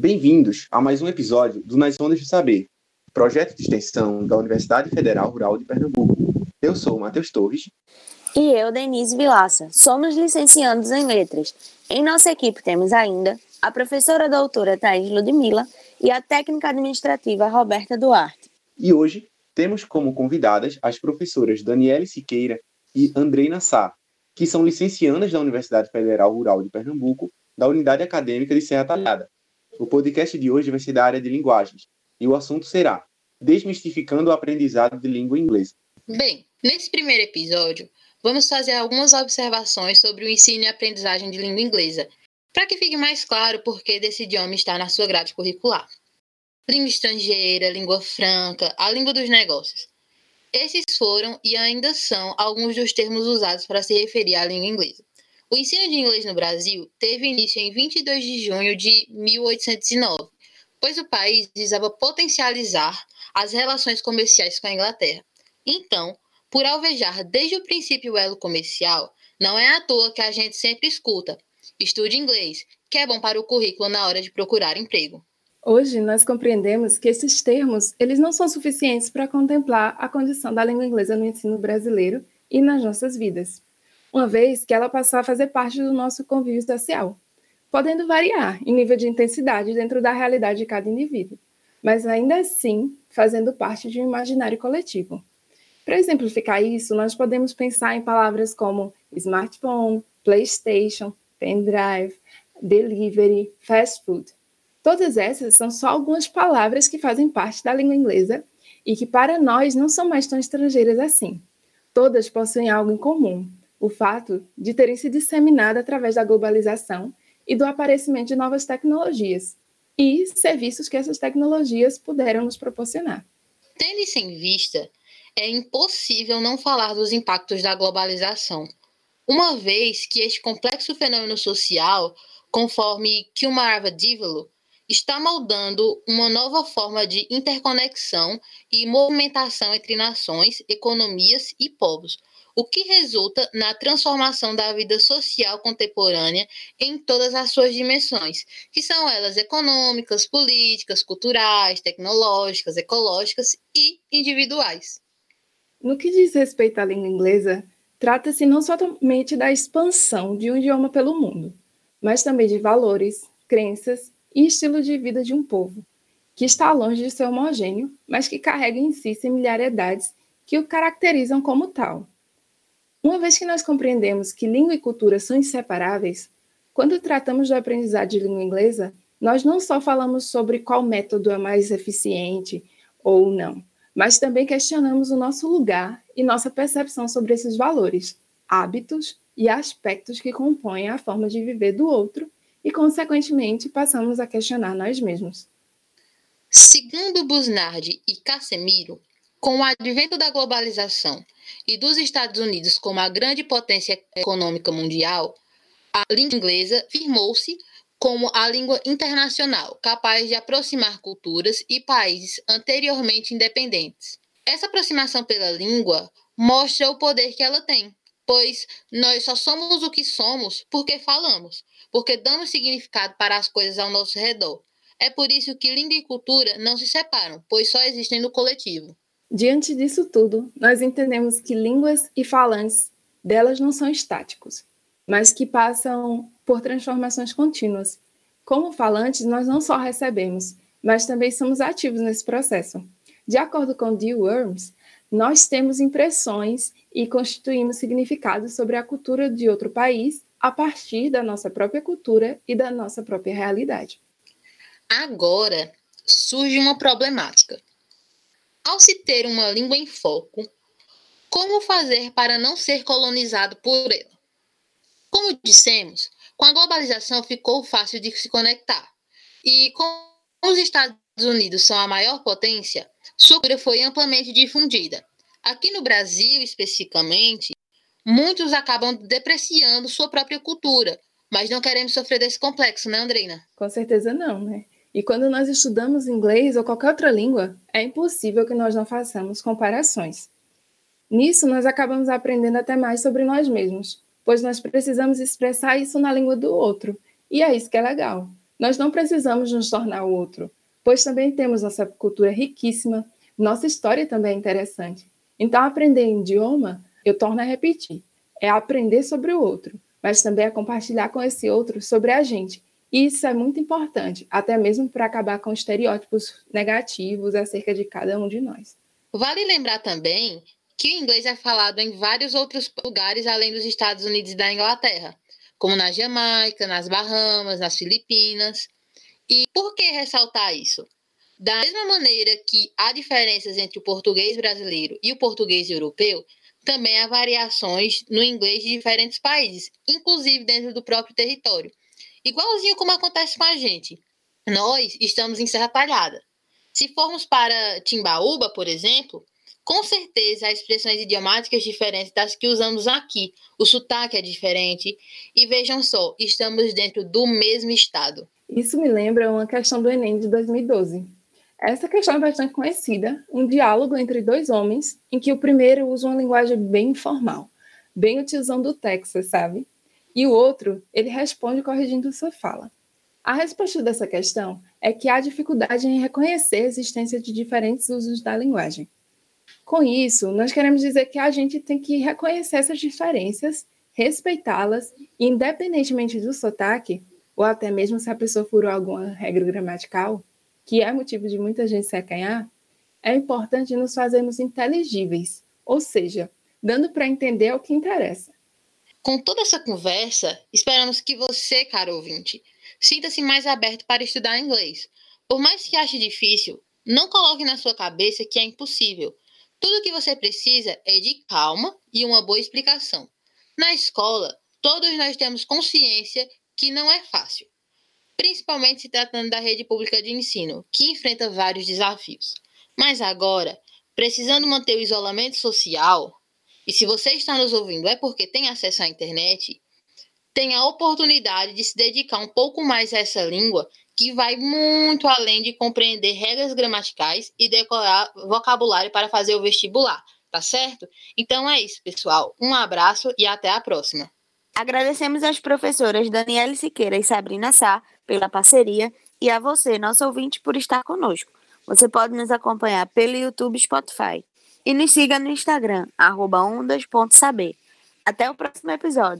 Bem-vindos a mais um episódio do Nas Ondas do Saber, projeto de extensão da Universidade Federal Rural de Pernambuco. Eu sou o Matheus Torres. E eu, Denise Vilaça. Somos licenciados em Letras. Em nossa equipe temos ainda a professora doutora Thais Ludmilla e a técnica administrativa Roberta Duarte. E hoje temos como convidadas as professoras Daniele Siqueira e Andreina Sá, que são licenciadas da Universidade Federal Rural de Pernambuco, da Unidade Acadêmica de Serra Talhada. O podcast de hoje vai ser da área de linguagens, e o assunto será Desmistificando o aprendizado de língua inglesa. Bem, nesse primeiro episódio, vamos fazer algumas observações sobre o ensino e aprendizagem de língua inglesa, para que fique mais claro por que desse idioma está na sua grade curricular. Língua estrangeira, língua franca, a língua dos negócios. Esses foram e ainda são alguns dos termos usados para se referir à língua inglesa. O ensino de inglês no Brasil teve início em 22 de junho de 1809, pois o país visava potencializar as relações comerciais com a Inglaterra. Então, por alvejar desde o princípio o elo comercial, não é à toa que a gente sempre escuta: estude inglês, que é bom para o currículo na hora de procurar emprego. Hoje nós compreendemos que esses termos, eles não são suficientes para contemplar a condição da língua inglesa no ensino brasileiro e nas nossas vidas, uma vez que ela passou a fazer parte do nosso convívio social, podendo variar em nível de intensidade dentro da realidade de cada indivíduo, mas ainda assim fazendo parte de um imaginário coletivo. Para exemplificar isso, nós podemos pensar em palavras como smartphone, PlayStation, pendrive, delivery, fast food Todas essas são só algumas palavras que fazem parte da língua inglesa e que para nós não são mais tão estrangeiras assim. Todas possuem algo em comum: o fato de terem se disseminado através da globalização e do aparecimento de novas tecnologias e serviços que essas tecnologias puderam nos proporcionar. Tendo isso em vista, é impossível não falar dos impactos da globalização, uma vez que este complexo fenômeno social, conforme Kilmar Divolo, está moldando uma nova forma de interconexão e movimentação entre nações, economias e povos, o que resulta na transformação da vida social contemporânea em todas as suas dimensões, que são elas econômicas, políticas, culturais, tecnológicas, ecológicas e individuais. No que diz respeito à língua inglesa, trata-se não somente da expansão de um idioma pelo mundo, mas também de valores, crenças e estilo de vida de um povo, que está longe de ser homogêneo, mas que carrega em si similaridades que o caracterizam como tal. Uma vez que nós compreendemos que língua e cultura são inseparáveis, quando tratamos do aprendizado de língua inglesa, nós não só falamos sobre qual método é mais eficiente ou não, mas também questionamos o nosso lugar e nossa percepção sobre esses valores, hábitos e aspectos que compõem a forma de viver do outro e, consequentemente, passamos a questionar nós mesmos. Segundo Busnardi e Casemiro, com o advento da globalização e dos Estados Unidos como a grande potência econômica mundial, a língua inglesa firmou-se como a língua internacional, capaz de aproximar culturas e países anteriormente independentes. Essa aproximação pela língua mostra o poder que ela tem, pois nós só somos o que somos porque falamos, porque damos significado para as coisas ao nosso redor. É por isso que língua e cultura não se separam, pois só existem no coletivo. Diante disso tudo, nós entendemos que línguas e falantes delas não são estáticos, mas que passam por transformações contínuas. Como falantes, nós não só recebemos, mas também somos ativos nesse processo. De acordo com Dee Worms, nós temos impressões e constituímos significados sobre a cultura de outro país a partir da nossa própria cultura e da nossa própria realidade. Agora surge uma problemática. Ao se ter uma língua em foco, como fazer para não ser colonizado por ela? Como dissemos, com a globalização ficou fácil de se conectar. E como os Estados Unidos são a maior potência, sua cultura foi amplamente difundida. Aqui no Brasil, especificamente, muitos acabam depreciando sua própria cultura, mas não queremos sofrer desse complexo, né, Andreina? Com certeza não, né? E quando nós estudamos inglês ou qualquer outra língua, é impossível que nós não façamos comparações. Nisso, nós acabamos aprendendo até mais sobre nós mesmos, pois nós precisamos expressar isso na língua do outro, e é isso que é legal. Nós não precisamos nos tornar o outro, pois também temos nossa cultura riquíssima, nossa história também é interessante. Então, aprender idioma, eu torno a repetir, é aprender sobre o outro, mas também é compartilhar com esse outro sobre a gente. E isso é muito importante, até mesmo para acabar com estereótipos negativos acerca de cada um de nós. Vale lembrar também que o inglês é falado em vários outros lugares além dos Estados Unidos e da Inglaterra, como na Jamaica, nas Bahamas, nas Filipinas. E por que ressaltar isso? Da mesma maneira que há diferenças entre o português brasileiro e o português europeu, também há variações no inglês de diferentes países, inclusive dentro do próprio território. Igualzinho como acontece com a gente. Nós estamos em Serra Talhada. Se formos para Timbaúba, por exemplo, com certeza há expressões idiomáticas diferentes das que usamos aqui. O sotaque é diferente. E vejam só, estamos dentro do mesmo estado. Isso me lembra uma questão do Enem de 2012. Essa questão é bastante conhecida, um diálogo entre dois homens, em que o primeiro usa uma linguagem bem informal, bem utilizando o Texas, sabe? E o outro, ele responde corrigindo sua fala. A resposta dessa questão é que há dificuldade em reconhecer a existência de diferentes usos da linguagem. Com isso, nós queremos dizer que a gente tem que reconhecer essas diferenças, respeitá-las, independentemente do sotaque, ou até mesmo se a pessoa furou alguma regra gramatical, que é motivo de muita gente se acanhar, é importante nos fazermos inteligíveis, ou seja, dando para entender o que interessa. Com toda essa conversa, esperamos que você, caro ouvinte, sinta-se mais aberto para estudar inglês. Por mais que ache difícil, não coloque na sua cabeça que é impossível. Tudo o que você precisa é de calma e uma boa explicação. Na escola, todos nós temos consciência que não é fácil, principalmente se tratando da rede pública de ensino, que enfrenta vários desafios. Mas agora, precisando manter o isolamento social, e se você está nos ouvindo é porque tem acesso à internet, tem a oportunidade de se dedicar um pouco mais a essa língua que vai muito além de compreender regras gramaticais e decorar vocabulário para fazer o vestibular, tá certo? Então é isso, pessoal. Um abraço e até a próxima. Agradecemos às professoras Daniela Siqueira e Sabrina Sá pela parceria e a você, nosso ouvinte, por estar conosco. Você pode nos acompanhar pelo YouTube Spotify. E nos siga no Instagram, ondas.saber. Até o próximo episódio.